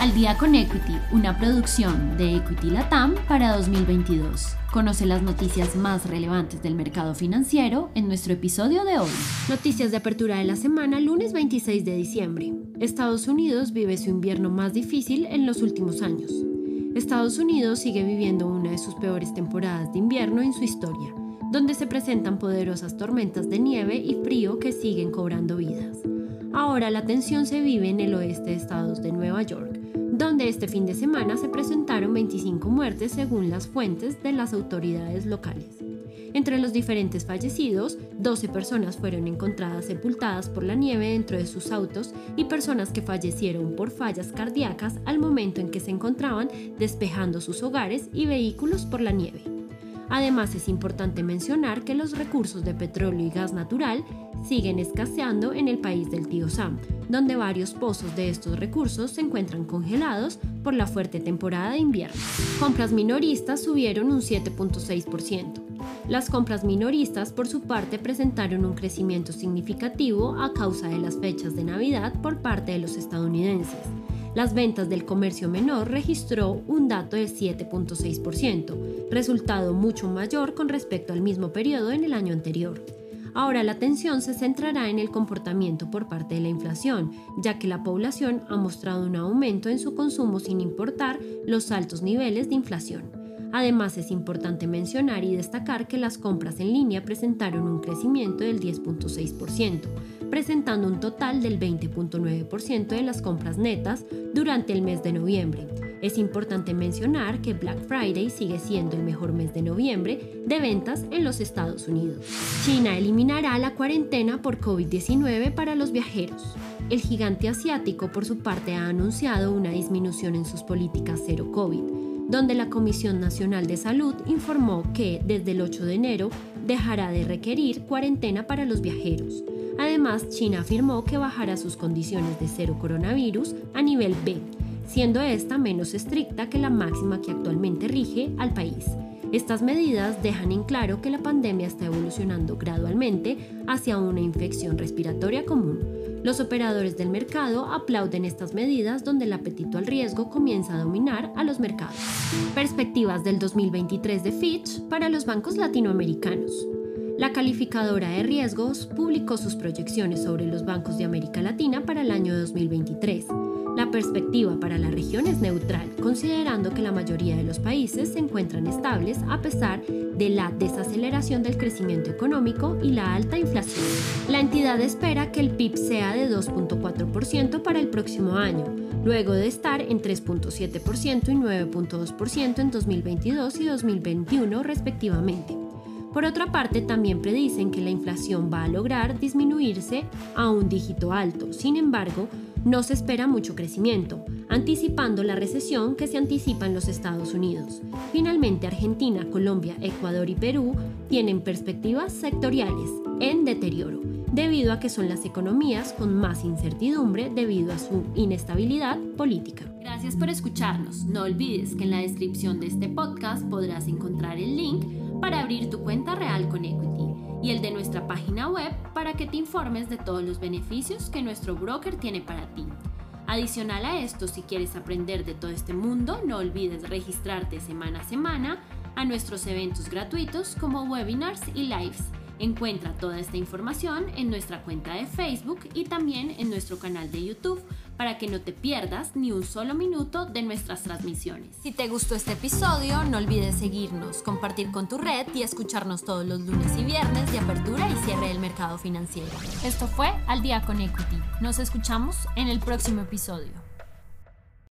Al día con Equity, una producción de Equity Latam para 2022. Conoce las noticias más relevantes del mercado financiero en nuestro episodio de hoy. Noticias de apertura de la semana, lunes 26 de diciembre. Estados Unidos vive su invierno más difícil en los últimos años. Estados Unidos sigue viviendo una de sus peores temporadas de invierno en su historia, donde se presentan poderosas tormentas de nieve y frío que siguen cobrando vidas. Ahora la tensión se vive en el oeste de estados de Nueva York, este fin de semana se presentaron 25 muertes según las fuentes de las autoridades locales. Entre los diferentes fallecidos, 12 personas fueron encontradas sepultadas por la nieve dentro de sus autos y personas que fallecieron por fallas cardíacas al momento en que se encontraban despejando sus hogares y vehículos por la nieve. Además, es importante mencionar que los recursos de petróleo y gas natural siguen escaseando en el país del tío Sam, donde varios pozos de estos recursos se encuentran congelados por la fuerte temporada de invierno. Compras minoristas subieron un 7.6%. Las compras minoristas, por su parte, presentaron un crecimiento significativo a causa de las fechas de Navidad por parte de los estadounidenses las ventas del comercio menor registró un dato del 7.6%, resultado mucho mayor con respecto al mismo periodo en el año anterior. Ahora la atención se centrará en el comportamiento por parte de la inflación, ya que la población ha mostrado un aumento en su consumo sin importar los altos niveles de inflación. Además, es importante mencionar y destacar que las compras en línea presentaron un crecimiento del 10.6%, presentando un total del 20.9% de las compras netas durante el mes de noviembre. Es importante mencionar que Black Friday sigue siendo el mejor mes de noviembre de ventas en los Estados Unidos. China eliminará la cuarentena por COVID-19 para los viajeros. El gigante asiático, por su parte, ha anunciado una disminución en sus políticas cero COVID donde la Comisión Nacional de Salud informó que desde el 8 de enero dejará de requerir cuarentena para los viajeros. Además, China afirmó que bajará sus condiciones de cero coronavirus a nivel B, siendo esta menos estricta que la máxima que actualmente rige al país. Estas medidas dejan en claro que la pandemia está evolucionando gradualmente hacia una infección respiratoria común los operadores del mercado aplauden estas medidas donde el apetito al riesgo comienza a dominar a los mercados. Perspectivas del 2023 de Fitch para los bancos latinoamericanos. La calificadora de riesgos publicó sus proyecciones sobre los bancos de América Latina para el año 2023 la perspectiva para la región es neutral, considerando que la mayoría de los países se encuentran estables a pesar de la desaceleración del crecimiento económico y la alta inflación. La entidad espera que el PIB sea de 2.4% para el próximo año, luego de estar en 3.7% y 9.2% en 2022 y 2021 respectivamente. Por otra parte, también predicen que la inflación va a lograr disminuirse a un dígito alto. Sin embargo, no se espera mucho crecimiento, anticipando la recesión que se anticipa en los Estados Unidos. Finalmente, Argentina, Colombia, Ecuador y Perú tienen perspectivas sectoriales en deterioro, debido a que son las economías con más incertidumbre debido a su inestabilidad política. Gracias por escucharnos. No olvides que en la descripción de este podcast podrás encontrar el link para abrir tu cuenta real con Equity y el de nuestra página web para que te informes de todos los beneficios que nuestro broker tiene para ti. Adicional a esto, si quieres aprender de todo este mundo, no olvides registrarte semana a semana a nuestros eventos gratuitos como webinars y lives Encuentra toda esta información en nuestra cuenta de Facebook y también en nuestro canal de YouTube para que no te pierdas ni un solo minuto de nuestras transmisiones. Si te gustó este episodio, no olvides seguirnos, compartir con tu red y escucharnos todos los lunes y viernes de apertura y cierre del mercado financiero. Esto fue Al Día con Equity. Nos escuchamos en el próximo episodio.